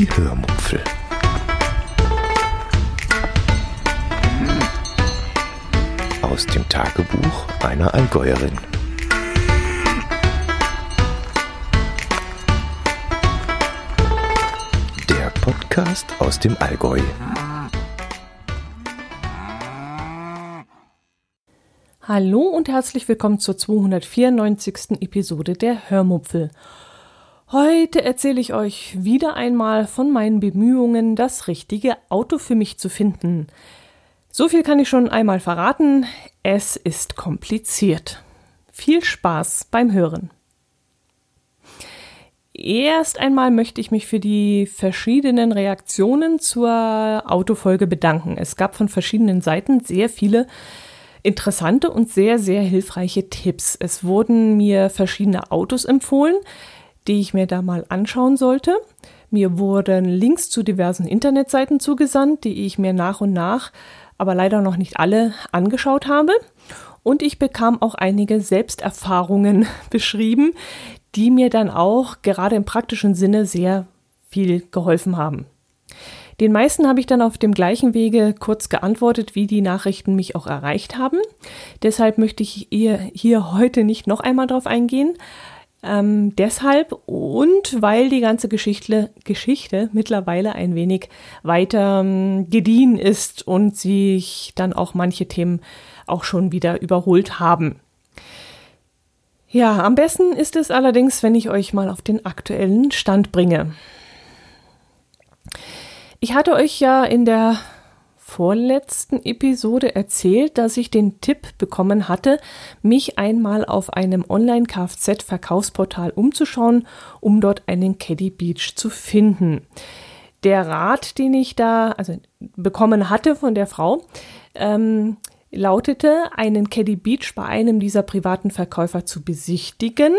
Die Hörmupfel. Aus dem Tagebuch einer Allgäuerin. Der Podcast aus dem Allgäu. Hallo und herzlich willkommen zur 294. Episode der Hörmupfel. Heute erzähle ich euch wieder einmal von meinen Bemühungen, das richtige Auto für mich zu finden. So viel kann ich schon einmal verraten, es ist kompliziert. Viel Spaß beim Hören. Erst einmal möchte ich mich für die verschiedenen Reaktionen zur Autofolge bedanken. Es gab von verschiedenen Seiten sehr viele interessante und sehr, sehr hilfreiche Tipps. Es wurden mir verschiedene Autos empfohlen, die ich mir da mal anschauen sollte. Mir wurden Links zu diversen Internetseiten zugesandt, die ich mir nach und nach, aber leider noch nicht alle, angeschaut habe. Und ich bekam auch einige Selbsterfahrungen beschrieben, die mir dann auch gerade im praktischen Sinne sehr viel geholfen haben. Den meisten habe ich dann auf dem gleichen Wege kurz geantwortet, wie die Nachrichten mich auch erreicht haben. Deshalb möchte ich hier heute nicht noch einmal drauf eingehen. Ähm, deshalb und weil die ganze Geschichte, Geschichte mittlerweile ein wenig weiter ähm, gediehen ist und sich dann auch manche Themen auch schon wieder überholt haben. Ja, am besten ist es allerdings, wenn ich euch mal auf den aktuellen Stand bringe. Ich hatte euch ja in der vorletzten Episode erzählt, dass ich den Tipp bekommen hatte, mich einmal auf einem Online-Kfz-Verkaufsportal umzuschauen, um dort einen Caddy Beach zu finden. Der Rat, den ich da also bekommen hatte von der Frau, ähm, lautete, einen Caddy Beach bei einem dieser privaten Verkäufer zu besichtigen,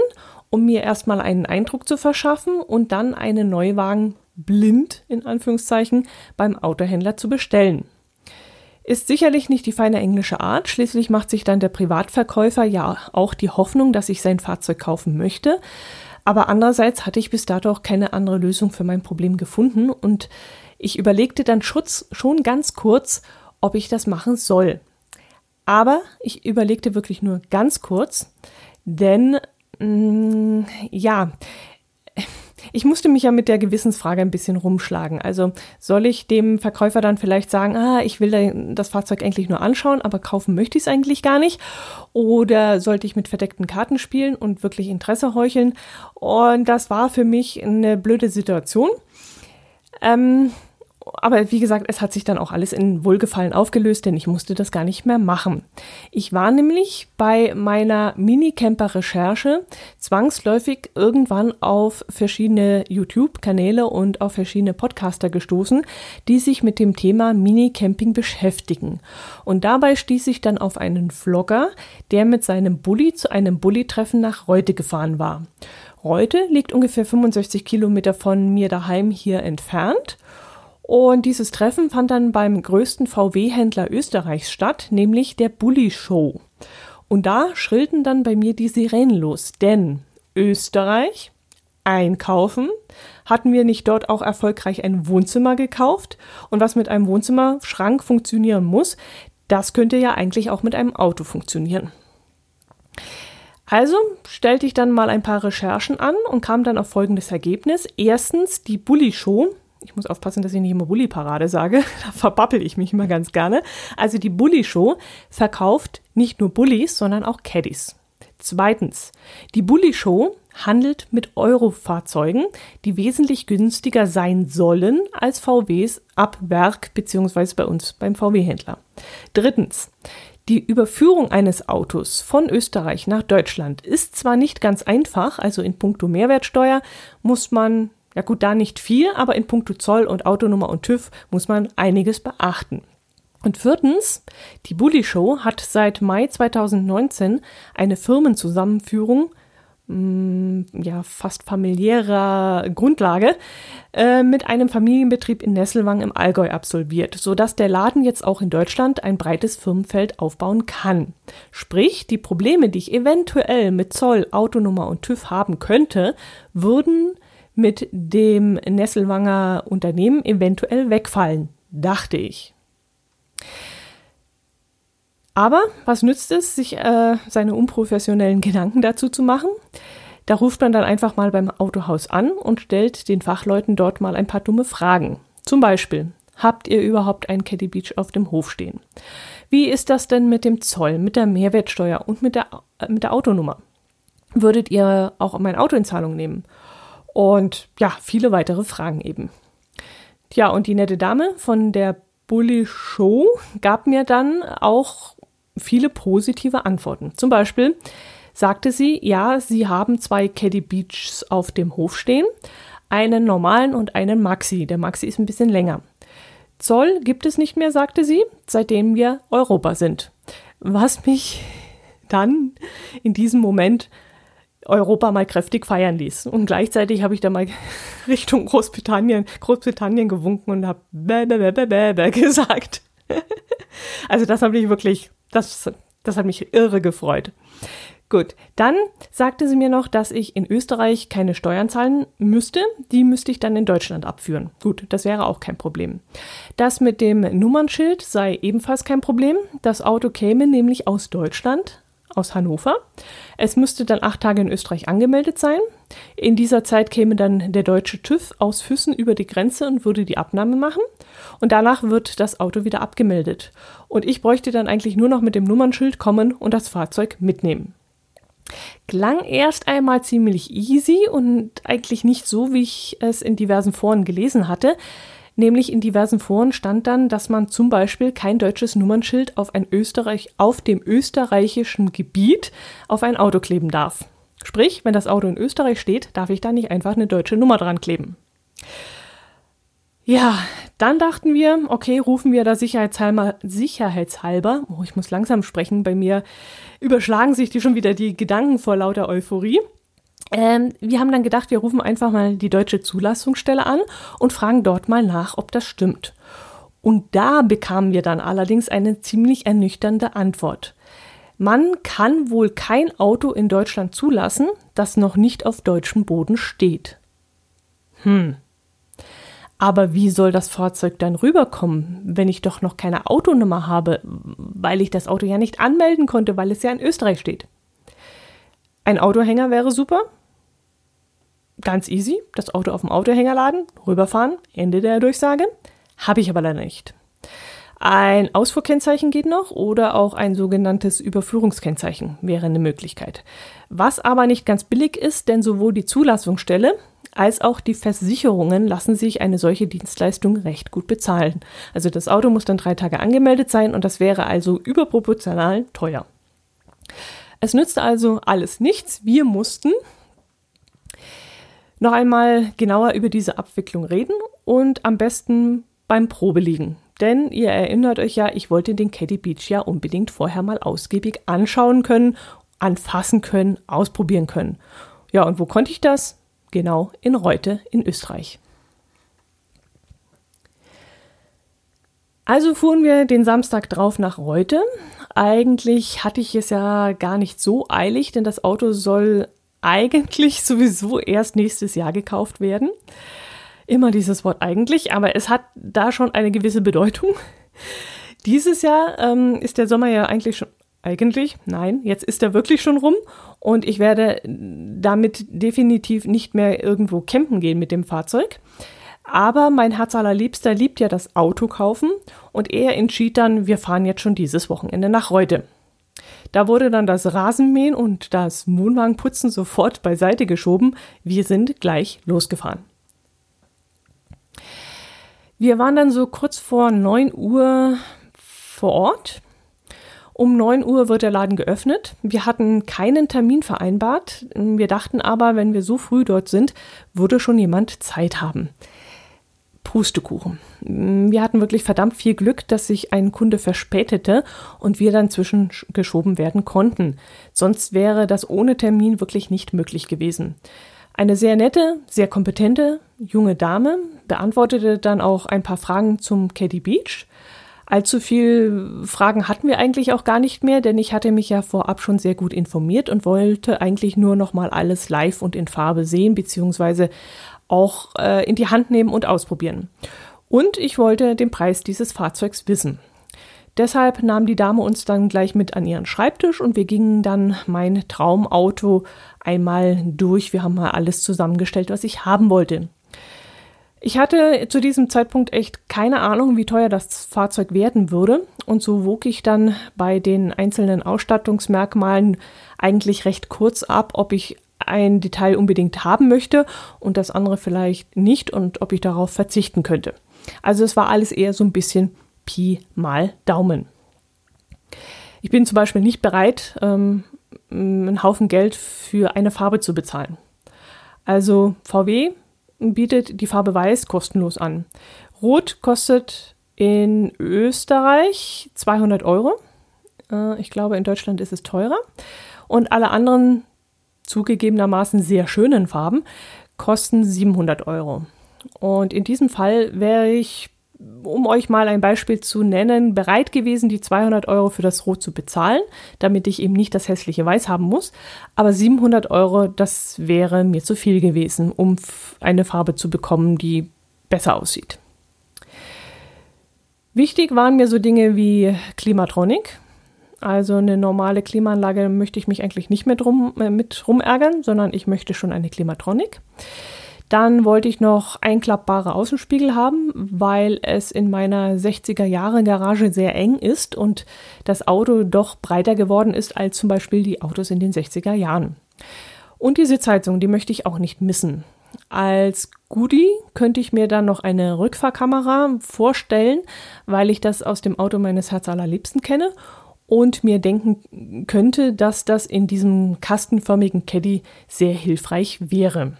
um mir erstmal einen Eindruck zu verschaffen und dann einen Neuwagen blind in Anführungszeichen beim Autohändler zu bestellen. Ist sicherlich nicht die feine englische Art, schließlich macht sich dann der Privatverkäufer ja auch die Hoffnung, dass ich sein Fahrzeug kaufen möchte. Aber andererseits hatte ich bis dato auch keine andere Lösung für mein Problem gefunden und ich überlegte dann Schutz schon ganz kurz, ob ich das machen soll. Aber ich überlegte wirklich nur ganz kurz, denn mh, mm, ja, ich musste mich ja mit der Gewissensfrage ein bisschen rumschlagen. Also soll ich dem Verkäufer dann vielleicht sagen, ah, ich will das Fahrzeug eigentlich nur anschauen, aber kaufen möchte ich es eigentlich gar nicht? Oder sollte ich mit verdeckten Karten spielen und wirklich Interesse heucheln? Und das war für mich eine blöde Situation. Ähm, aber wie gesagt, es hat sich dann auch alles in Wohlgefallen aufgelöst, denn ich musste das gar nicht mehr machen. Ich war nämlich bei meiner Minicamper-Recherche zwangsläufig irgendwann auf verschiedene YouTube-Kanäle und auf verschiedene Podcaster gestoßen, die sich mit dem Thema Minicamping beschäftigen. Und dabei stieß ich dann auf einen Vlogger, der mit seinem Bulli zu einem Bulli-Treffen nach Reute gefahren war. Reute liegt ungefähr 65 Kilometer von mir daheim hier entfernt und dieses Treffen fand dann beim größten VW-Händler Österreichs statt, nämlich der Bully Show. Und da schrillten dann bei mir die Sirenen los, denn Österreich, einkaufen, hatten wir nicht dort auch erfolgreich ein Wohnzimmer gekauft? Und was mit einem Wohnzimmerschrank funktionieren muss, das könnte ja eigentlich auch mit einem Auto funktionieren. Also stellte ich dann mal ein paar Recherchen an und kam dann auf folgendes Ergebnis. Erstens, die Bully Show ich muss aufpassen, dass ich nicht immer Bulli-Parade sage, da verbappel ich mich immer ganz gerne. Also die Bulli-Show verkauft nicht nur Bullis, sondern auch Caddies. Zweitens, die Bulli-Show handelt mit Euro-Fahrzeugen, die wesentlich günstiger sein sollen als VWs ab Werk beziehungsweise bei uns beim VW-Händler. Drittens, die Überführung eines Autos von Österreich nach Deutschland ist zwar nicht ganz einfach, also in puncto Mehrwertsteuer muss man ja gut, da nicht viel, aber in puncto Zoll und Autonummer und TÜV muss man einiges beachten. Und viertens, die Bully Show hat seit Mai 2019 eine Firmenzusammenführung mm, ja, fast familiärer Grundlage äh, mit einem Familienbetrieb in Nesselwang im Allgäu absolviert, sodass der Laden jetzt auch in Deutschland ein breites Firmenfeld aufbauen kann. Sprich, die Probleme, die ich eventuell mit Zoll, Autonummer und TÜV haben könnte, würden mit dem Nesselwanger Unternehmen eventuell wegfallen, dachte ich. Aber was nützt es, sich äh, seine unprofessionellen Gedanken dazu zu machen? Da ruft man dann einfach mal beim Autohaus an und stellt den Fachleuten dort mal ein paar dumme Fragen. Zum Beispiel, habt ihr überhaupt einen Caddy Beach auf dem Hof stehen? Wie ist das denn mit dem Zoll, mit der Mehrwertsteuer und mit der, äh, mit der Autonummer? Würdet ihr auch mein Auto in Zahlung nehmen? Und ja, viele weitere Fragen eben. Tja, und die nette Dame von der Bully Show gab mir dann auch viele positive Antworten. Zum Beispiel sagte sie, ja, sie haben zwei Caddy Beachs auf dem Hof stehen, einen normalen und einen Maxi. Der Maxi ist ein bisschen länger. Zoll gibt es nicht mehr, sagte sie, seitdem wir Europa sind. Was mich dann in diesem Moment Europa mal kräftig feiern ließ. Und gleichzeitig habe ich da mal Richtung Großbritannien, Großbritannien gewunken und habe bäh, bäh, bäh, bäh, bäh gesagt. also das habe ich wirklich, das, das hat mich irre gefreut. Gut, dann sagte sie mir noch, dass ich in Österreich keine Steuern zahlen müsste. Die müsste ich dann in Deutschland abführen. Gut, das wäre auch kein Problem. Das mit dem Nummernschild sei ebenfalls kein Problem. Das Auto käme nämlich aus Deutschland, aus Hannover. Es müsste dann acht Tage in Österreich angemeldet sein. In dieser Zeit käme dann der deutsche TÜV aus Füssen über die Grenze und würde die Abnahme machen. Und danach wird das Auto wieder abgemeldet. Und ich bräuchte dann eigentlich nur noch mit dem Nummernschild kommen und das Fahrzeug mitnehmen. Klang erst einmal ziemlich easy und eigentlich nicht so, wie ich es in diversen Foren gelesen hatte. Nämlich in diversen Foren stand dann, dass man zum Beispiel kein deutsches Nummernschild auf, ein Österreich, auf dem österreichischen Gebiet auf ein Auto kleben darf. Sprich, wenn das Auto in Österreich steht, darf ich da nicht einfach eine deutsche Nummer dran kleben. Ja, dann dachten wir, okay, rufen wir da sicherheitshalber, sicherheitshalber, oh, ich muss langsam sprechen, bei mir überschlagen sich die schon wieder die Gedanken vor lauter Euphorie. Ähm, wir haben dann gedacht, wir rufen einfach mal die deutsche Zulassungsstelle an und fragen dort mal nach, ob das stimmt. Und da bekamen wir dann allerdings eine ziemlich ernüchternde Antwort. Man kann wohl kein Auto in Deutschland zulassen, das noch nicht auf deutschem Boden steht. Hm, aber wie soll das Fahrzeug dann rüberkommen, wenn ich doch noch keine Autonummer habe, weil ich das Auto ja nicht anmelden konnte, weil es ja in Österreich steht? Ein Autohänger wäre super. Ganz easy. Das Auto auf dem Autohänger laden, rüberfahren, Ende der Durchsage. Habe ich aber leider nicht. Ein Ausfuhrkennzeichen geht noch oder auch ein sogenanntes Überführungskennzeichen wäre eine Möglichkeit. Was aber nicht ganz billig ist, denn sowohl die Zulassungsstelle als auch die Versicherungen lassen sich eine solche Dienstleistung recht gut bezahlen. Also das Auto muss dann drei Tage angemeldet sein und das wäre also überproportional teuer. Es nützte also alles nichts. Wir mussten noch einmal genauer über diese Abwicklung reden und am besten beim Probeliegen. Denn ihr erinnert euch ja, ich wollte den Caddy Beach ja unbedingt vorher mal ausgiebig anschauen können, anfassen können, ausprobieren können. Ja, und wo konnte ich das? genau in Reute in Österreich. Also fuhren wir den Samstag drauf nach Reute. Eigentlich hatte ich es ja gar nicht so eilig, denn das Auto soll eigentlich sowieso erst nächstes Jahr gekauft werden. Immer dieses Wort eigentlich, aber es hat da schon eine gewisse Bedeutung. Dieses Jahr ähm, ist der Sommer ja eigentlich schon eigentlich, nein, jetzt ist er wirklich schon rum und ich werde damit definitiv nicht mehr irgendwo campen gehen mit dem Fahrzeug. Aber mein Herz allerliebster liebt ja das Auto kaufen und er entschied dann, wir fahren jetzt schon dieses Wochenende nach Reute. Da wurde dann das Rasenmähen und das Wohnwagenputzen sofort beiseite geschoben. Wir sind gleich losgefahren. Wir waren dann so kurz vor 9 Uhr vor Ort um 9 Uhr wird der Laden geöffnet. Wir hatten keinen Termin vereinbart. Wir dachten aber, wenn wir so früh dort sind, würde schon jemand Zeit haben. Pustekuchen. Wir hatten wirklich verdammt viel Glück, dass sich ein Kunde verspätete und wir dann zwischengeschoben werden konnten. Sonst wäre das ohne Termin wirklich nicht möglich gewesen. Eine sehr nette, sehr kompetente junge Dame beantwortete dann auch ein paar Fragen zum Caddy Beach Allzu viel Fragen hatten wir eigentlich auch gar nicht mehr, denn ich hatte mich ja vorab schon sehr gut informiert und wollte eigentlich nur noch mal alles live und in Farbe sehen beziehungsweise auch äh, in die Hand nehmen und ausprobieren. Und ich wollte den Preis dieses Fahrzeugs wissen. Deshalb nahm die Dame uns dann gleich mit an ihren Schreibtisch und wir gingen dann mein Traumauto einmal durch. Wir haben mal alles zusammengestellt, was ich haben wollte. Ich hatte zu diesem Zeitpunkt echt keine Ahnung, wie teuer das Fahrzeug werden würde. Und so wog ich dann bei den einzelnen Ausstattungsmerkmalen eigentlich recht kurz ab, ob ich ein Detail unbedingt haben möchte und das andere vielleicht nicht und ob ich darauf verzichten könnte. Also es war alles eher so ein bisschen Pi mal Daumen. Ich bin zum Beispiel nicht bereit, ähm, einen Haufen Geld für eine Farbe zu bezahlen. Also VW bietet die Farbe Weiß kostenlos an. Rot kostet in Österreich 200 Euro. Äh, ich glaube, in Deutschland ist es teurer. Und alle anderen zugegebenermaßen sehr schönen Farben kosten 700 Euro. Und in diesem Fall wäre ich um euch mal ein Beispiel zu nennen, bereit gewesen, die 200 Euro für das Rot zu bezahlen, damit ich eben nicht das hässliche Weiß haben muss. Aber 700 Euro, das wäre mir zu viel gewesen, um eine Farbe zu bekommen, die besser aussieht. Wichtig waren mir so Dinge wie Klimatronik. Also eine normale Klimaanlage möchte ich mich eigentlich nicht mehr drum, äh, mit rumärgern, sondern ich möchte schon eine Klimatronik. Dann wollte ich noch einklappbare Außenspiegel haben, weil es in meiner 60er Jahre Garage sehr eng ist und das Auto doch breiter geworden ist als zum Beispiel die Autos in den 60er Jahren. Und die Sitzheizung, die möchte ich auch nicht missen. Als Goodie könnte ich mir dann noch eine Rückfahrkamera vorstellen, weil ich das aus dem Auto meines Herzallerliebsten kenne und mir denken könnte, dass das in diesem kastenförmigen Caddy sehr hilfreich wäre.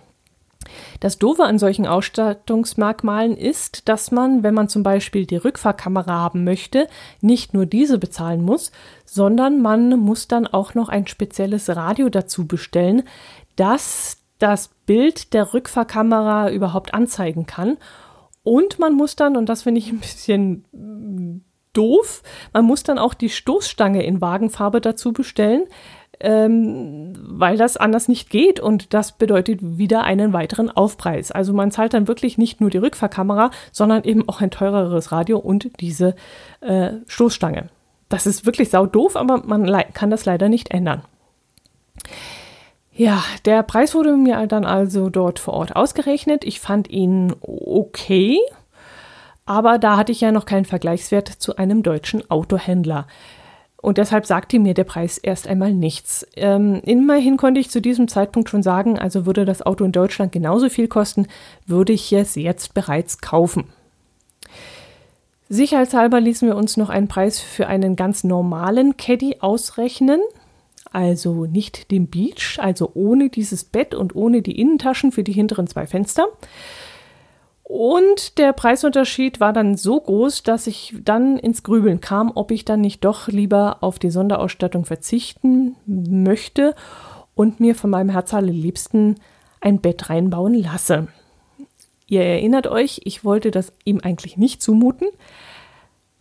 Das Doofe an solchen Ausstattungsmerkmalen ist, dass man, wenn man zum Beispiel die Rückfahrkamera haben möchte, nicht nur diese bezahlen muss, sondern man muss dann auch noch ein spezielles Radio dazu bestellen, das das Bild der Rückfahrkamera überhaupt anzeigen kann. Und man muss dann, und das finde ich ein bisschen doof, man muss dann auch die Stoßstange in Wagenfarbe dazu bestellen ähm, weil das anders nicht geht und das bedeutet wieder einen weiteren Aufpreis. Also man zahlt dann wirklich nicht nur die Rückfahrkamera, sondern eben auch ein teureres Radio und diese äh, Stoßstange. Das ist wirklich sau doof, aber man kann das leider nicht ändern. Ja, der Preis wurde mir dann also dort vor Ort ausgerechnet. Ich fand ihn okay, aber da hatte ich ja noch keinen Vergleichswert zu einem deutschen Autohändler. Und deshalb sagte mir der Preis erst einmal nichts. Ähm, immerhin konnte ich zu diesem Zeitpunkt schon sagen, also würde das Auto in Deutschland genauso viel kosten, würde ich es jetzt bereits kaufen. Sicherheitshalber ließen wir uns noch einen Preis für einen ganz normalen Caddy ausrechnen. Also nicht den Beach, also ohne dieses Bett und ohne die Innentaschen für die hinteren zwei Fenster. Und der Preisunterschied war dann so groß, dass ich dann ins Grübeln kam, ob ich dann nicht doch lieber auf die Sonderausstattung verzichten möchte und mir von meinem Herz allerliebsten ein Bett reinbauen lasse. Ihr erinnert euch, ich wollte das ihm eigentlich nicht zumuten,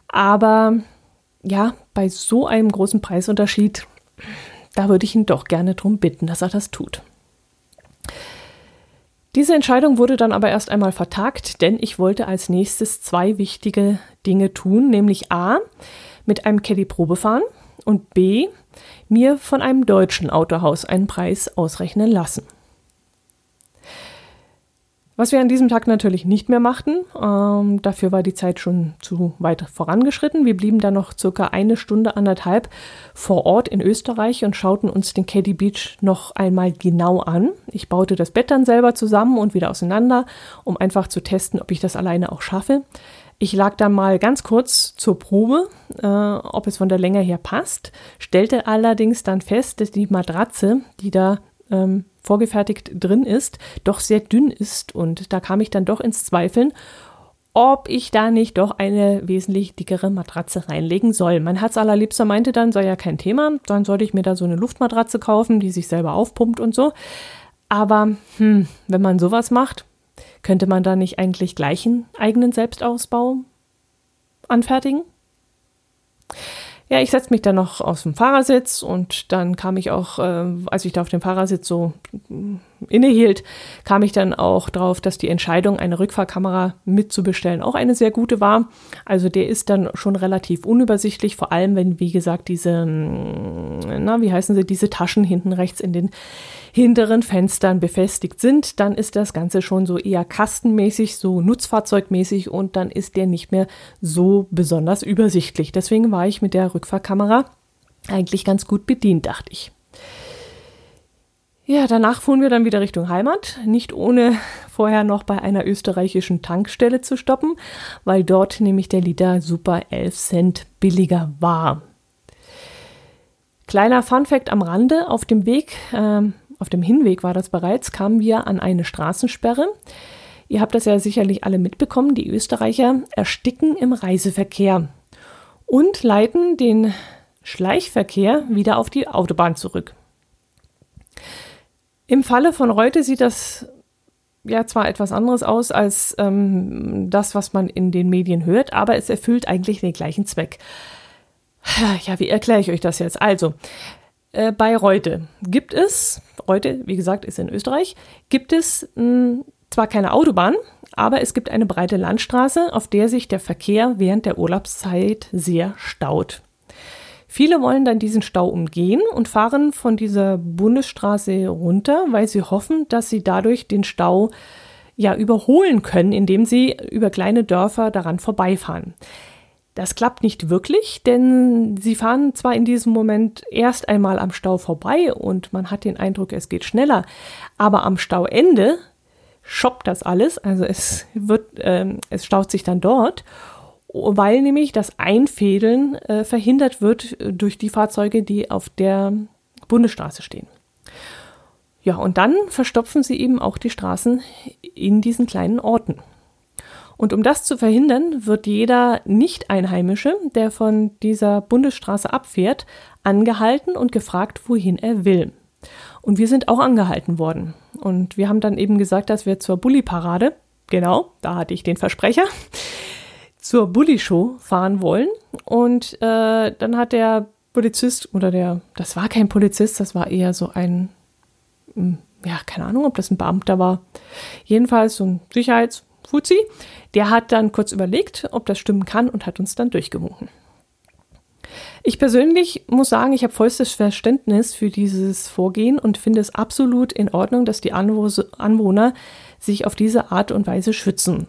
aber ja, bei so einem großen Preisunterschied, da würde ich ihn doch gerne darum bitten, dass er das tut. Diese Entscheidung wurde dann aber erst einmal vertagt, denn ich wollte als nächstes zwei wichtige Dinge tun, nämlich A, mit einem Caddy Probe fahren und B, mir von einem deutschen Autohaus einen Preis ausrechnen lassen. Was wir an diesem Tag natürlich nicht mehr machten, ähm, dafür war die Zeit schon zu weit vorangeschritten. Wir blieben dann noch circa eine Stunde, anderthalb vor Ort in Österreich und schauten uns den Caddy Beach noch einmal genau an. Ich baute das Bett dann selber zusammen und wieder auseinander, um einfach zu testen, ob ich das alleine auch schaffe. Ich lag dann mal ganz kurz zur Probe, äh, ob es von der Länge her passt, stellte allerdings dann fest, dass die Matratze, die da ähm, vorgefertigt drin ist, doch sehr dünn ist. Und da kam ich dann doch ins Zweifeln, ob ich da nicht doch eine wesentlich dickere Matratze reinlegen soll. Mein Herz allerliebster meinte dann, sei ja kein Thema, dann sollte ich mir da so eine Luftmatratze kaufen, die sich selber aufpumpt und so. Aber hm, wenn man sowas macht, könnte man da nicht eigentlich gleich einen eigenen Selbstausbau anfertigen? Ja, ich setze mich dann noch aus dem Fahrersitz und dann kam ich auch, äh, als ich da auf dem Fahrersitz so innehielt, kam ich dann auch drauf, dass die Entscheidung, eine Rückfahrkamera mitzubestellen, auch eine sehr gute war. Also der ist dann schon relativ unübersichtlich, vor allem wenn, wie gesagt, diese, na, wie heißen sie, diese Taschen hinten rechts in den hinteren Fenstern befestigt sind, dann ist das Ganze schon so eher kastenmäßig, so nutzfahrzeugmäßig und dann ist der nicht mehr so besonders übersichtlich. Deswegen war ich mit der Rückfahrkamera eigentlich ganz gut bedient, dachte ich. Ja, danach fuhren wir dann wieder Richtung Heimat, nicht ohne vorher noch bei einer österreichischen Tankstelle zu stoppen, weil dort nämlich der Liter super 11 Cent billiger war. Kleiner Funfact am Rande, auf dem Weg ähm, auf dem Hinweg war das bereits, kamen wir an eine Straßensperre. Ihr habt das ja sicherlich alle mitbekommen, die Österreicher ersticken im Reiseverkehr und leiten den Schleichverkehr wieder auf die Autobahn zurück. Im Falle von Reute sieht das ja zwar etwas anderes aus als ähm, das, was man in den Medien hört, aber es erfüllt eigentlich den gleichen Zweck. Ja, wie erkläre ich euch das jetzt? Also, äh, bei Reute gibt es, Reute, wie gesagt, ist in Österreich, gibt es mh, hm, zwar keine Autobahn, aber es gibt eine breite Landstraße, auf der sich der Verkehr während der Urlaubszeit sehr staut. Viele wollen dann diesen Stau umgehen und fahren von dieser Bundesstraße runter, weil sie hoffen, dass sie dadurch den Stau ja überholen können, indem sie über kleine Dörfer daran vorbeifahren. Das klappt nicht wirklich, denn sie fahren zwar in diesem Moment erst einmal am Stau vorbei und man hat den Eindruck, es geht schneller, aber am Stauende schoppt das alles, also es wird, äh, es staut sich dann dort, weil nämlich das Einfädeln äh, verhindert wird durch die Fahrzeuge, die auf der Bundesstraße stehen. Ja, und dann verstopfen sie eben auch die Straßen in diesen kleinen Orten. Und um das zu verhindern, wird jeder Nicht-Einheimische, der von dieser Bundesstraße abfährt, angehalten und gefragt, wohin er will. Und wir sind auch angehalten worden. Und wir haben dann eben gesagt, dass wir zur Bulli-Parade, genau, da hatte ich den Versprecher, zur Bulli-Show fahren wollen. Und äh, dann hat der Polizist oder der, das war kein Polizist, das war eher so ein, hm, ja, keine Ahnung, ob das ein Beamter war. Jedenfalls so ein Sicherheits- Fuzzi, der hat dann kurz überlegt, ob das stimmen kann und hat uns dann durchgewunken. Ich persönlich muss sagen, ich habe vollstes Verständnis für dieses Vorgehen und finde es absolut in Ordnung, dass die Anwohner sich auf diese Art und Weise schützen.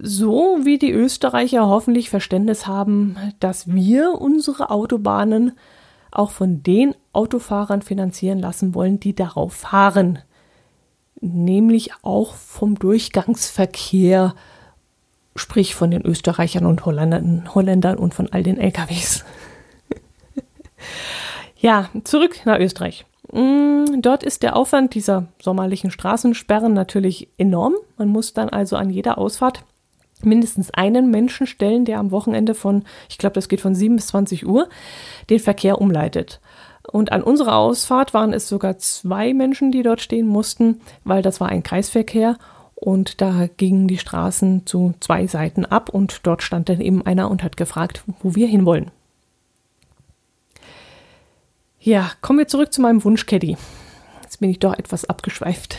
So wie die Österreicher hoffentlich Verständnis haben, dass wir unsere Autobahnen auch von den Autofahrern finanzieren lassen wollen, die darauf fahren nämlich auch vom Durchgangsverkehr, sprich von den Österreichern und Holländern, und von all den LKWs. ja, zurück nach Österreich. Mm, dort ist der Aufwand dieser sommerlichen Straßensperren natürlich enorm. Man muss dann also an jeder Ausfahrt mindestens einen Menschen stellen, der am Wochenende von, ich glaube, das geht von 7 bis 20 Uhr, den Verkehr umleitet. Und an unserer Ausfahrt waren es sogar zwei Menschen, die dort stehen mussten, weil das war ein Kreisverkehr und da gingen die Straßen zu zwei Seiten ab und dort stand dann eben einer und hat gefragt, wo wir hinwollen. Ja, kommen wir zurück zu meinem Wunschcaddy. Jetzt bin ich doch etwas abgeschweift.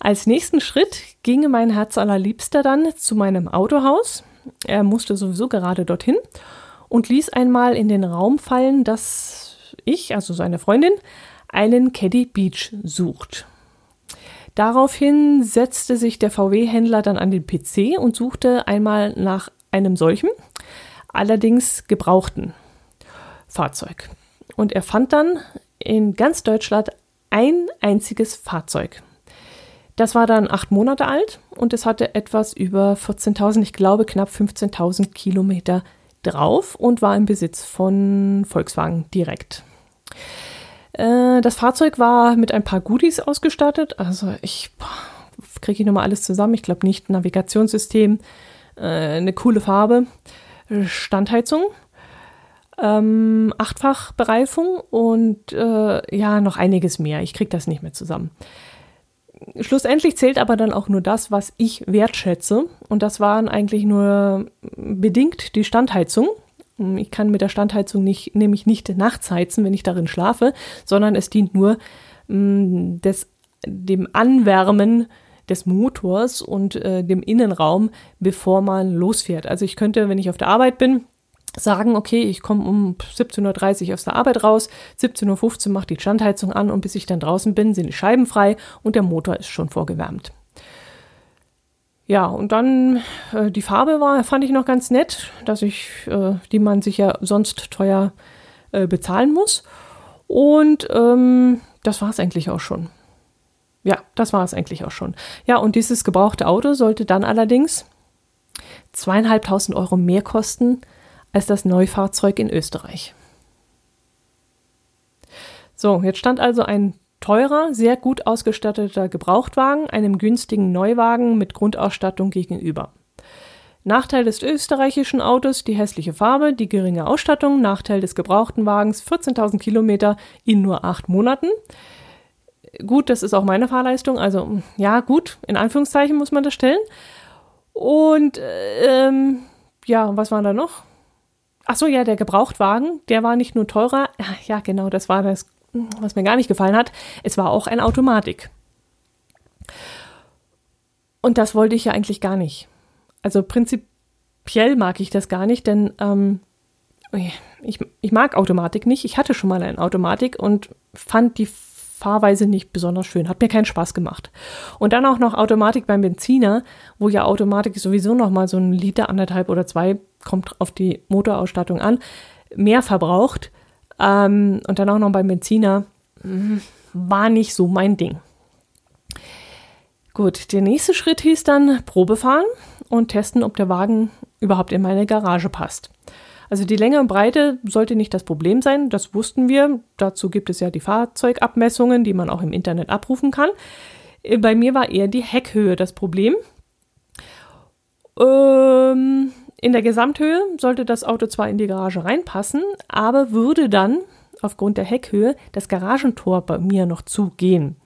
Als nächsten Schritt ginge mein Herz allerliebster dann zu meinem Autohaus. Er musste sowieso gerade dorthin und ließ einmal in den Raum fallen, dass ich, also seine Freundin, einen Caddy Beach sucht. Daraufhin setzte sich der VW-Händler dann an den PC und suchte einmal nach einem solchen, allerdings gebrauchten Fahrzeug. Und er fand dann in ganz Deutschland ein einziges Fahrzeug. Das war dann acht Monate alt und es hatte etwas über 14.000, ich glaube knapp 15.000 Kilometer drauf und war im Besitz von Volkswagen direkt. Äh, das Fahrzeug war mit ein paar Goodies ausgestattet. Also ich kriege ich nochmal alles zusammen. Ich glaube nicht. Navigationssystem, äh, eine coole Farbe, Standheizung, ähm, Achtfachbereifung und äh, ja, noch einiges mehr. Ich kriege das nicht mehr zusammen. Schlussendlich zählt aber dann auch nur das, was ich wertschätze. Und das waren eigentlich nur bedingt die Standheizung. Ich kann mit der Standheizung nicht, nämlich nicht nachts heizen, wenn ich darin schlafe, sondern es dient nur mh, mm, des, dem Anwärmen des Motors und äh, dem Innenraum, bevor man losfährt. Also ich könnte, wenn ich auf der Arbeit bin, sagen, okay, ich komme um 17.30 Uhr aus der Arbeit raus, 17.15 Uhr macht die Standheizung an und bis ich dann draußen bin, sind die Scheiben frei und der Motor ist schon vorgewärmt. Ja, und dann äh, die Farbe war, fand ich noch ganz nett, dass ich, äh, die man sich ja sonst teuer äh, bezahlen muss. Und ähm, das war es eigentlich auch schon. Ja, das war es eigentlich auch schon. Ja, und dieses gebrauchte Auto sollte dann allerdings zweieinhalbtausend Euro mehr kosten als das Neufahrzeug in Österreich. So, jetzt stand also ein teurer, sehr gut ausgestatteter Gebrauchtwagen einem günstigen Neuwagen mit Grundausstattung gegenüber. Nachteil des österreichischen Autos die hässliche Farbe, die geringe Ausstattung. Nachteil des gebrauchten Wagens 14.000 Kilometer in nur acht Monaten. Gut, das ist auch meine Fahrleistung. Also ja, gut, in Anführungszeichen muss man das stellen. Und ähm, ja, was war da noch? Ach so, ja, der Gebrauchtwagen, der war nicht nur teurer. Ja, genau, das war das, was mir gar nicht gefallen hat. Es war auch ein Automatik. Und das wollte ich ja eigentlich gar nicht. Also prinzipiell mag ich das gar nicht, denn ähm, ich, ich mag Automatik nicht. Ich hatte schon mal eine Automatik und fand die Fahrweise nicht besonders schön, hat mir keinen Spaß gemacht. Und dann auch noch Automatik beim Benziner, wo ja Automatik sowieso noch mal so ein Liter, anderthalb oder zwei, kommt auf die Motorausstattung an, mehr verbraucht. Ähm, und dann auch noch beim Benziner, mh, war nicht so mein Ding. Gut, der nächste Schritt hieß dann Probefahren und testen, ob der Wagen überhaupt in meine Garage passt. Also die Länge und Breite sollte nicht das Problem sein, das wussten wir. Dazu gibt es ja die Fahrzeugabmessungen, die man auch im Internet abrufen kann. Äh, bei mir war eher die Heckhöhe das Problem. Ähm, in der Gesamthöhe sollte das Auto zwar in die Garage reinpassen, aber würde dann aufgrund der Heckhöhe das Garagentor bei mir noch zugehen.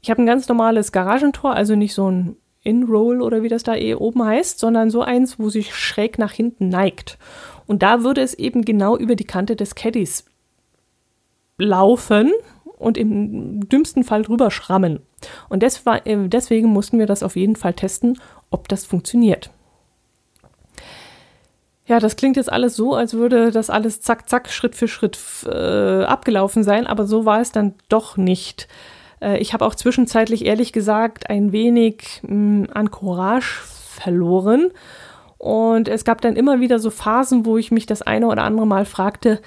Ich habe ein ganz normales Garagentor, also nicht so ein In-Roll oder wie das da eh oben heißt, sondern so eins, wo sich schräg nach hinten neigt. Und da würde es eben genau über die Kante des Caddies laufen und im dümmsten Fall drüber schrammen. Und äh, deswegen mussten wir das auf jeden Fall testen, ob das funktioniert. Ja, das klingt jetzt alles so, als würde das alles zack, zack, Schritt für Schritt äh, abgelaufen sein, aber so war es dann doch nicht. Äh, ich habe auch zwischenzeitlich ehrlich gesagt ein wenig mh, hm, an Courage verloren und es gab dann immer wieder so Phasen, wo ich mich das eine oder andere Mal fragte,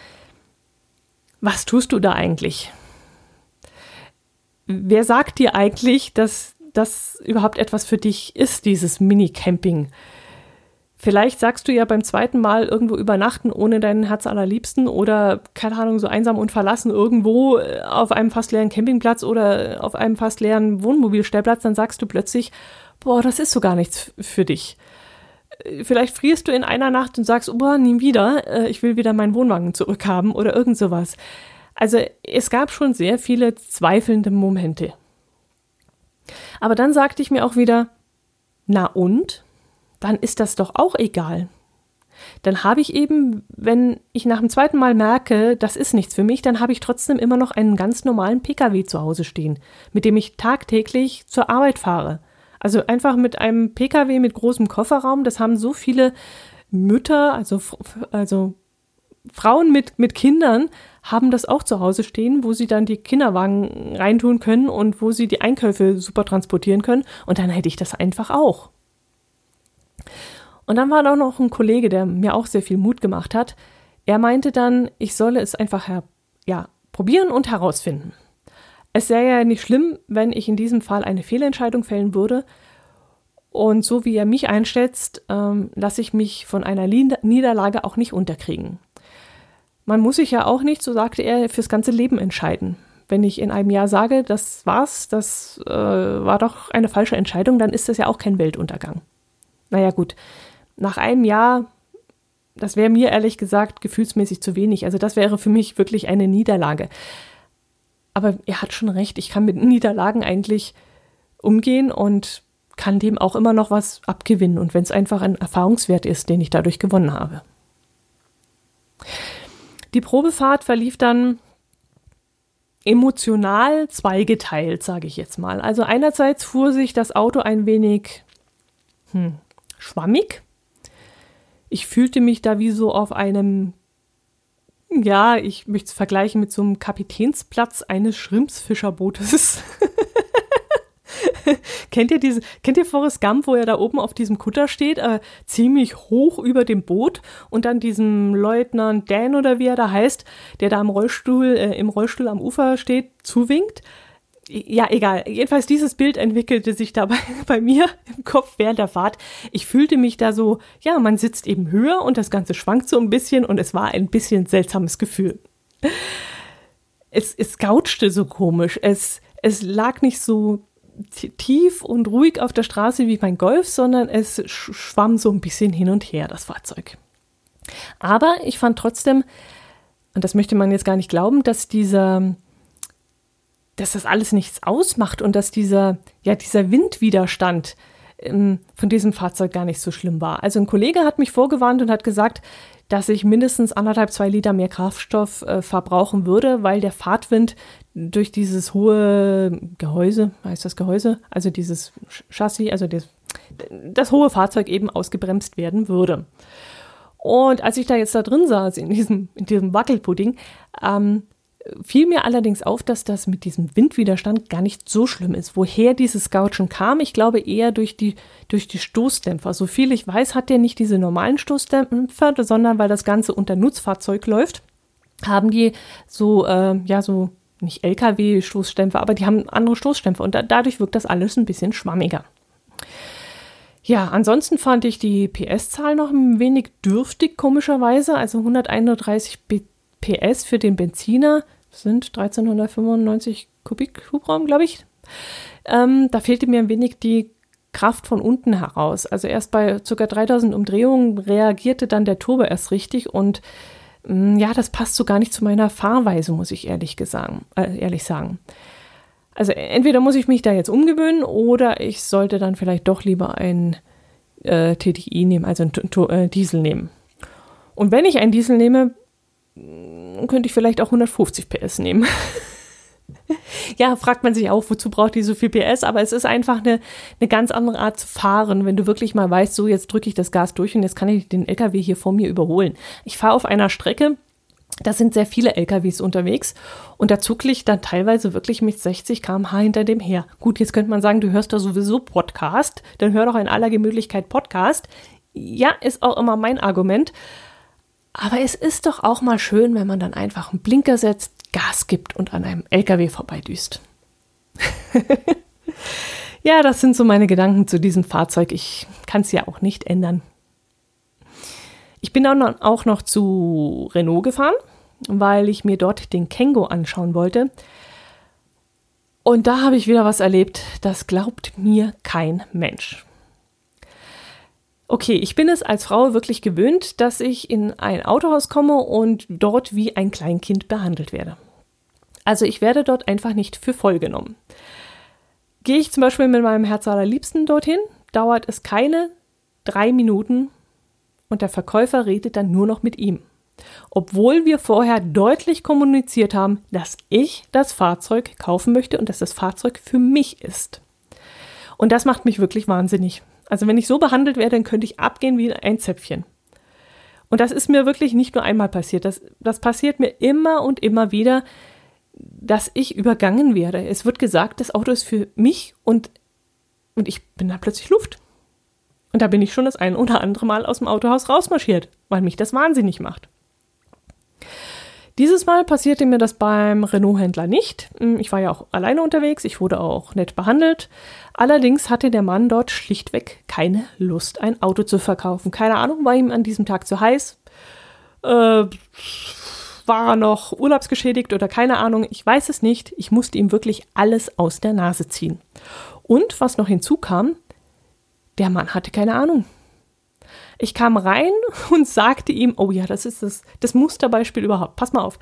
was tust du da eigentlich? Wer sagt dir eigentlich, dass das überhaupt etwas für dich ist, dieses Mini-Camping? Vielleicht sagst du ja beim zweiten Mal irgendwo übernachten ohne deinen Herz allerliebsten oder, keine Ahnung, so einsam und verlassen irgendwo äh, auf einem fast leeren Campingplatz oder auf einem fast leeren Wohnmobilstellplatz, dann sagst du plötzlich, boah, das ist so gar nichts für dich vielleicht frierst du in einer Nacht und sagst, oh, nie wieder, äh, ich will wieder meinen Wohnwagen zurückhaben oder irgend sowas. Also es gab schon sehr viele zweifelnde Momente. Aber dann sagte ich mir auch wieder, na und? Dann ist das doch auch egal. Dann habe ich eben, wenn ich nach dem zweiten Mal merke, das ist nichts für mich, dann habe ich trotzdem immer noch einen ganz normalen Pkw zu Hause stehen, mit dem ich tagtäglich zur Arbeit fahre. Also einfach mit einem Pkw mit großem Kofferraum, das haben so viele Mütter, also, also Frauen mit, mit Kindern haben das auch zu Hause stehen, wo sie dann die Kinderwagen reintun können und wo sie die Einkäufe super transportieren können. Und dann hätte ich das einfach auch. Und dann war da noch ein Kollege, der mir auch sehr viel Mut gemacht hat. Er meinte dann, ich solle es einfach ja, probieren und herausfinden. Es wäre ja nicht schlimm, wenn ich in diesem Fall eine Fehlentscheidung fällen würde. Und so wie er mich einschätzt, ähm, lasse ich mich von einer Niederlage auch nicht unterkriegen. Man muss sich ja auch nicht, so sagte er, fürs ganze Leben entscheiden. Wenn ich in einem Jahr sage, das war's, das äh, war doch eine falsche Entscheidung, dann ist das ja auch kein Weltuntergang. Naja gut, nach einem Jahr, das wäre mir ehrlich gesagt gefühlsmäßig zu wenig. Also das wäre für mich wirklich eine Niederlage. Aber er hat schon recht, ich kann mit Niederlagen eigentlich umgehen und kann dem auch immer noch was abgewinnen und wenn es einfach ein Erfahrungswert ist, den ich dadurch gewonnen habe. Die Probefahrt verlief dann emotional zweigeteilt, sage ich jetzt mal. Also einerseits fuhr sich das Auto ein wenig hm, schwammig. Ich fühlte mich da wie so auf einem, ja, ich möchte es vergleichen mit so einem Kapitänsplatz eines Schrimpsfischerbootes. kennt ihr diese, kennt ihr Forrest Gump, wo er da oben auf diesem Kutter steht, äh, ziemlich hoch über dem Boot und dann diesem Leutnant Dan oder wie er da heißt, der da im Rollstuhl, äh, im Rollstuhl am Ufer steht, zuwinkt? Ja, egal. Jedenfalls dieses Bild entwickelte sich dabei bei mir im Kopf während der Fahrt. Ich fühlte mich da so, ja, man sitzt eben höher und das Ganze schwankt so ein bisschen und es war ein bisschen seltsames Gefühl. Es, es gautschte so komisch. Es, es lag nicht so tief und ruhig auf der Straße wie mein Golf, sondern es schwamm so ein bisschen hin und her, das Fahrzeug. Aber ich fand trotzdem, und das möchte man jetzt gar nicht glauben, dass dieser, dass das alles nichts ausmacht und dass dieser, ja, dieser Windwiderstand ähm, von diesem Fahrzeug gar nicht so schlimm war. Also ein Kollege hat mich vorgewarnt und hat gesagt, dass ich mindestens anderthalb, zwei Liter mehr Kraftstoff äh, verbrauchen würde, weil der Fahrtwind durch dieses hohe Gehäuse, heißt das Gehäuse, also dieses Chassis, also das, das hohe Fahrzeug eben ausgebremst werden würde. Und als ich da jetzt da drin saß, in diesem, in diesem Wackelpudding, ähm, fiel mir allerdings auf, dass das mit diesem Windwiderstand gar nicht so schlimm ist. Woher dieses Gouchen kam, ich glaube eher durch die, durch die Stoßdämpfer. So viel ich weiß, hat der nicht diese normalen Stoßdämpfer, sondern weil das Ganze unter Nutzfahrzeug läuft, haben die so, äh, ja, so nicht LKW-Stoßdämpfer, aber die haben andere Stoßdämpfer und da, dadurch wirkt das alles ein bisschen schwammiger. Ja, ansonsten fand ich die PS-Zahl noch ein wenig dürftig, komischerweise. Also 131 PS für den Benziner sind 1395 Kubik Hubraum, glaube ich. Ähm, da fehlte mir ein wenig die Kraft von unten heraus. Also erst bei ca. 3000 Umdrehungen reagierte dann der Turbo erst richtig und mh, mm, ja, das passt so gar nicht zu meiner Fahrweise, muss ich ehrlich, gesagt, äh, ehrlich sagen. Also entweder muss ich mich da jetzt umgewöhnen oder ich sollte dann vielleicht doch lieber ein äh, TDI nehmen, also ein T äh, Diesel nehmen. Und wenn ich einen Diesel nehme, könnte ich vielleicht auch 150 PS nehmen. ja, fragt man sich auch, wozu braucht die so viel PS? Aber es ist einfach eine, eine ganz andere Art zu fahren, wenn du wirklich mal weißt, so jetzt drücke ich das Gas durch und jetzt kann ich den LKW hier vor mir überholen. Ich fahre auf einer Strecke, da sind sehr viele LKWs unterwegs und der Zug liegt dann teilweise wirklich mit 60 km/h hinter dem her. Gut, jetzt könnte man sagen, du hörst da sowieso Podcast, dann hör doch in aller Gemütlichkeit Podcast. Ja, ist auch immer mein Argument. Aber es ist doch auch mal schön, wenn man dann einfach einen Blinker setzt, Gas gibt und an einem LKW vorbeidüst. ja, das sind so meine Gedanken zu diesem Fahrzeug. Ich kann es ja auch nicht ändern. Ich bin dann auch noch zu Renault gefahren, weil ich mir dort den Kengo anschauen wollte. Und da habe ich wieder was erlebt, das glaubt mir kein Mensch. Okay, ich bin es als Frau wirklich gewöhnt, dass ich in ein Autohaus komme und dort wie ein Kleinkind behandelt werde. Also ich werde dort einfach nicht für voll genommen. Gehe ich zum Beispiel mit meinem Herz allerliebsten dorthin, dauert es keine drei Minuten und der Verkäufer redet dann nur noch mit ihm. Obwohl wir vorher deutlich kommuniziert haben, dass ich das Fahrzeug kaufen möchte und dass das Fahrzeug für mich ist. Und das macht mich wirklich wahnsinnig. Also wenn ich so behandelt werde, dann könnte ich abgehen wie ein Zäpfchen. Und das ist mir wirklich nicht nur einmal passiert. Das, das passiert mir immer und immer wieder, dass ich übergangen werde. Es wird gesagt, das Auto ist für mich und, und ich bin da plötzlich Luft. Und da bin ich schon das ein oder andere Mal aus dem Autohaus rausmarschiert, weil mich das wahnsinnig macht. Dieses Mal passierte mir das beim Renault-Händler nicht. Hm, ich war ja auch alleine unterwegs, ich wurde auch nett behandelt. Allerdings hatte der Mann dort schlichtweg keine Lust, ein Auto zu verkaufen. Keine Ahnung, war ihm an diesem Tag zu heiß? Äh, war er noch urlaubsgeschädigt oder keine Ahnung? Ich weiß es nicht. Ich musste ihm wirklich alles aus der Nase ziehen. Und was noch hinzukam, der Mann hatte keine Ahnung. Ich kam rein und sagte ihm, oh ja, das ist das, das Musterbeispiel überhaupt. Pass mal auf.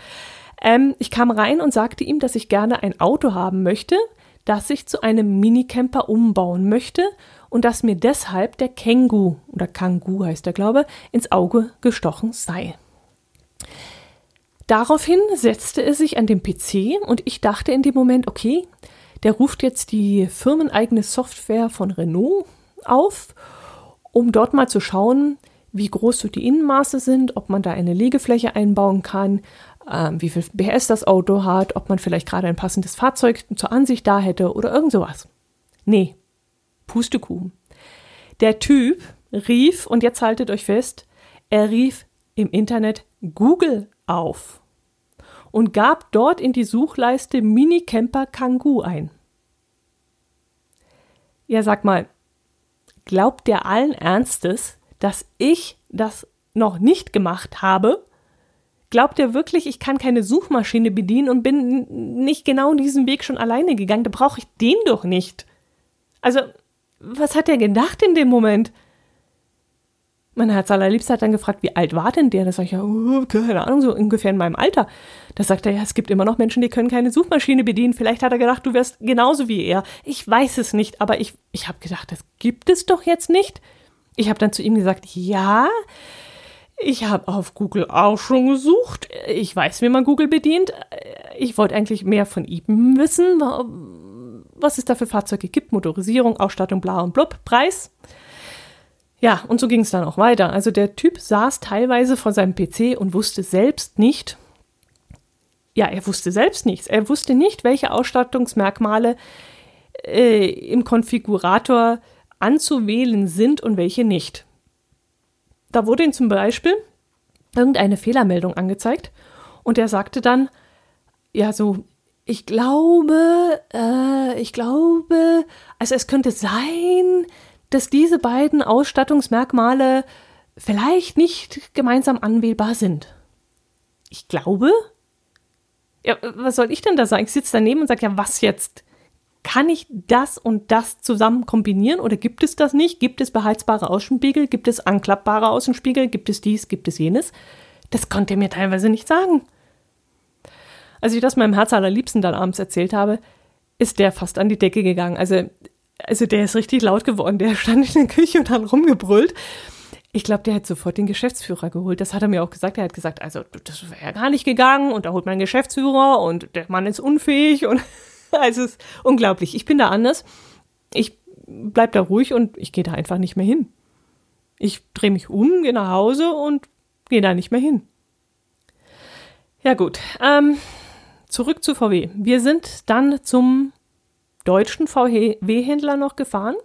Ähm, ich kam rein und sagte ihm, dass ich gerne ein Auto haben möchte, dass ich zu einem Minicamper umbauen möchte und dass mir deshalb der Kengu oder Kangu heißt der glaube, ins Auge gestochen sei. Daraufhin setzte er sich an den PC und ich dachte in dem Moment, okay, der ruft jetzt die firmeneigene Software von Renault auf, um dort mal zu schauen, wie groß so die Innenmaße sind, ob man da eine Liegefläche einbauen kann, äh, wie viel PS das Auto hat, ob man vielleicht gerade ein passendes Fahrzeug zur Ansicht da hätte oder irgend sowas. Nee, Pustekuchen. Der Typ rief, und jetzt haltet euch fest, er rief im Internet Google auf und gab dort in die Suchleiste Minicamper Kangoo ein. Ja, sag mal, glaubt der allen Ernstes, dass ich das noch nicht gemacht habe? Glaubt ihr wirklich, ich kann keine Suchmaschine bedienen und bin nicht genau diesen Weg schon alleine gegangen? Da brauche ich den doch nicht. Also, was hat er gedacht in dem Moment? Mein Herz allerliebster hat dann gefragt, wie alt war denn der? Da sage ich ja, oh, keine Ahnung, so ungefähr in meinem Alter. Da sagt er, ja, es gibt immer noch Menschen, die können keine Suchmaschine bedienen. Vielleicht hat er gedacht, du wärst genauso wie er. Ich weiß es nicht, aber ich, ich habe gedacht, das gibt es doch jetzt nicht. Ich habe dann zu ihm gesagt, ja, ich habe auf Google auch schon gesucht. Ich weiß, wie man Google bedient. Ich wollte eigentlich mehr von ihm wissen, was es da für Fahrzeuge gibt, Motorisierung, Ausstattung, bla und blub, Preis. Ja, und so ging es dann auch weiter. Also der Typ saß teilweise vor seinem PC und wusste selbst nicht, ja, er wusste selbst nichts. Er wusste nicht, welche Ausstattungsmerkmale äh, im Konfigurator anzuwählen sind und welche nicht. Da wurde ihm zum Beispiel irgendeine Fehlermeldung angezeigt und er sagte dann, ja, so, ich glaube, äh, ich glaube, also es könnte sein, dass diese beiden Ausstattungsmerkmale vielleicht nicht gemeinsam anwählbar sind. Ich glaube? Ja, was soll ich denn da sagen? Ich sitze daneben und sage, ja, was jetzt? Kann ich das und das zusammen kombinieren oder gibt es das nicht? Gibt es beheizbare Außenspiegel? Gibt es anklappbare Außenspiegel? Gibt es dies? Gibt es jenes? Das konnte er mir teilweise nicht sagen. Als ich das meinem Herz allerliebsten dann abends erzählt habe, ist der fast an die Decke gegangen. Also also der ist richtig laut geworden. Der stand in der Küche und hat rumgebrüllt. Ich glaube, der hat sofort den Geschäftsführer geholt. Das hat er mir auch gesagt. Er hat gesagt, also das wäre ja gar nicht gegangen und da holt mein Geschäftsführer und der Mann ist unfähig und also es ist unglaublich. Ich bin da anders. Ich bleib da ruhig und ich gehe da einfach nicht mehr hin. Ich drehe mich um, gehe nach Hause und gehe da nicht mehr hin. Ja gut, ähm, zurück zu VW. Wir sind dann zum deutschen VW-Händler noch gefahren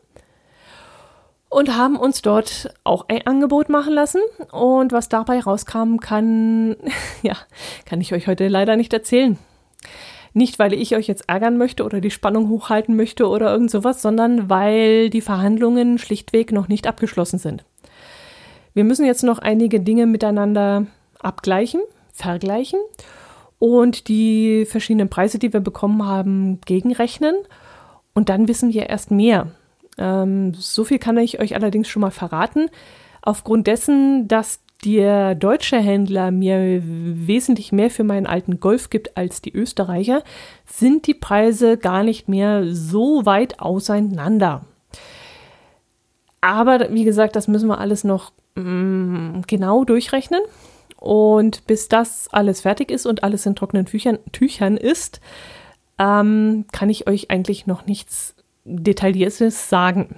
und haben uns dort auch ein Angebot machen lassen. Und was dabei rauskam, kann, ja, kann ich euch heute leider nicht erzählen. Nicht, weil ich euch jetzt ärgern möchte oder die Spannung hochhalten möchte oder irgend sowas, sondern weil die Verhandlungen schlichtweg noch nicht abgeschlossen sind. Wir müssen jetzt noch einige Dinge miteinander abgleichen, vergleichen und die verschiedenen Preise, die wir bekommen haben, gegenrechnen und dann wissen wir erst mehr. Ähm, so viel kann ich euch allerdings schon mal verraten. Aufgrund dessen, dass der deutsche Händler mir wesentlich mehr für meinen alten Golf gibt als die Österreicher, sind die Preise gar nicht mehr so weit auseinander. Aber wie gesagt, das müssen wir alles noch mm, genau durchrechnen. Und bis das alles fertig ist und alles in trockenen Tüchern, Tüchern ist, ähm, kann ich euch eigentlich noch nichts Detailliertes sagen.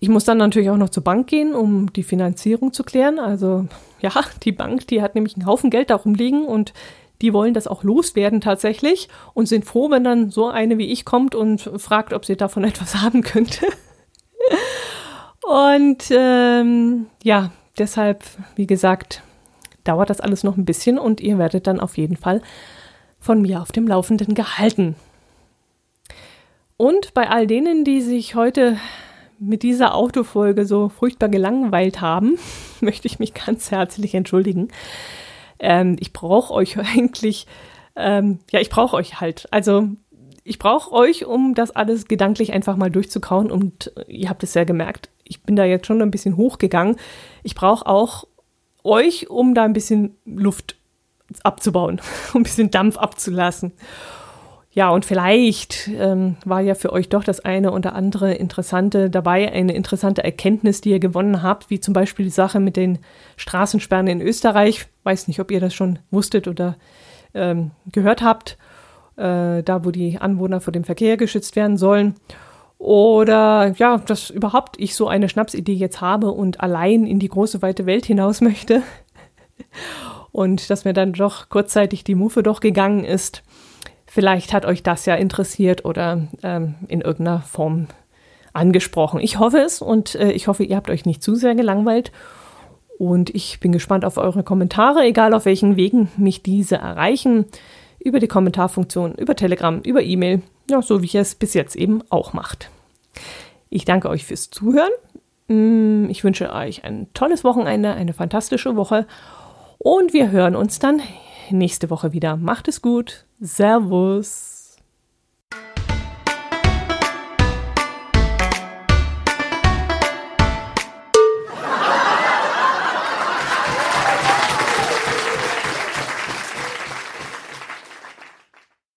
Ich muss dann natürlich auch noch zur Bank gehen, um die Finanzierung zu klären. Also ja, die Bank, die hat nämlich einen Haufen Geld darum liegen und die wollen das auch loswerden tatsächlich und sind froh, wenn dann so eine wie ich kommt und fragt, ob sie davon etwas haben könnte. und ähm, ja, deshalb, wie gesagt, dauert das alles noch ein bisschen und ihr werdet dann auf jeden Fall von mir auf dem Laufenden gehalten. Und bei all denen, die sich heute mit dieser Autofolge so furchtbar gelangweilt haben, möchte ich mich ganz herzlich entschuldigen. Ähm, ich brauche euch eigentlich, ähm, ja, ich brauche euch halt. Also ich brauche euch, um das alles gedanklich einfach mal durchzukauen. Und ihr habt es ja gemerkt, ich bin da jetzt schon ein bisschen hochgegangen. Ich brauche auch euch, um da ein bisschen Luft abzubauen, um ein bisschen Dampf abzulassen. Ja, und vielleicht ähm, war ja für euch doch das eine oder andere Interessante dabei, eine interessante Erkenntnis, die ihr gewonnen habt, wie zum Beispiel die Sache mit den Straßensperren in Österreich. Weiß nicht, ob ihr das schon wusstet oder ähm, gehört habt, äh, da wo die Anwohner vor dem Verkehr geschützt werden sollen. Oder ja, dass überhaupt ich so eine Schnapsidee jetzt habe und allein in die große weite Welt hinaus möchte. Und dass mir dann doch kurzzeitig die Muffe doch gegangen ist. Vielleicht hat euch das ja interessiert oder ähm, in irgendeiner Form angesprochen. Ich hoffe es und äh, ich hoffe, ihr habt euch nicht zu sehr gelangweilt. Und ich bin gespannt auf eure Kommentare, egal auf welchen Wegen mich diese erreichen. Über die Kommentarfunktion, über Telegram, über E-Mail, ja, so wie ihr es bis jetzt eben auch macht. Ich danke euch fürs Zuhören. Mm, ich wünsche euch ein tolles Wochenende, eine fantastische Woche und wir hören uns dann nächste Woche wieder. Macht es gut. Servus.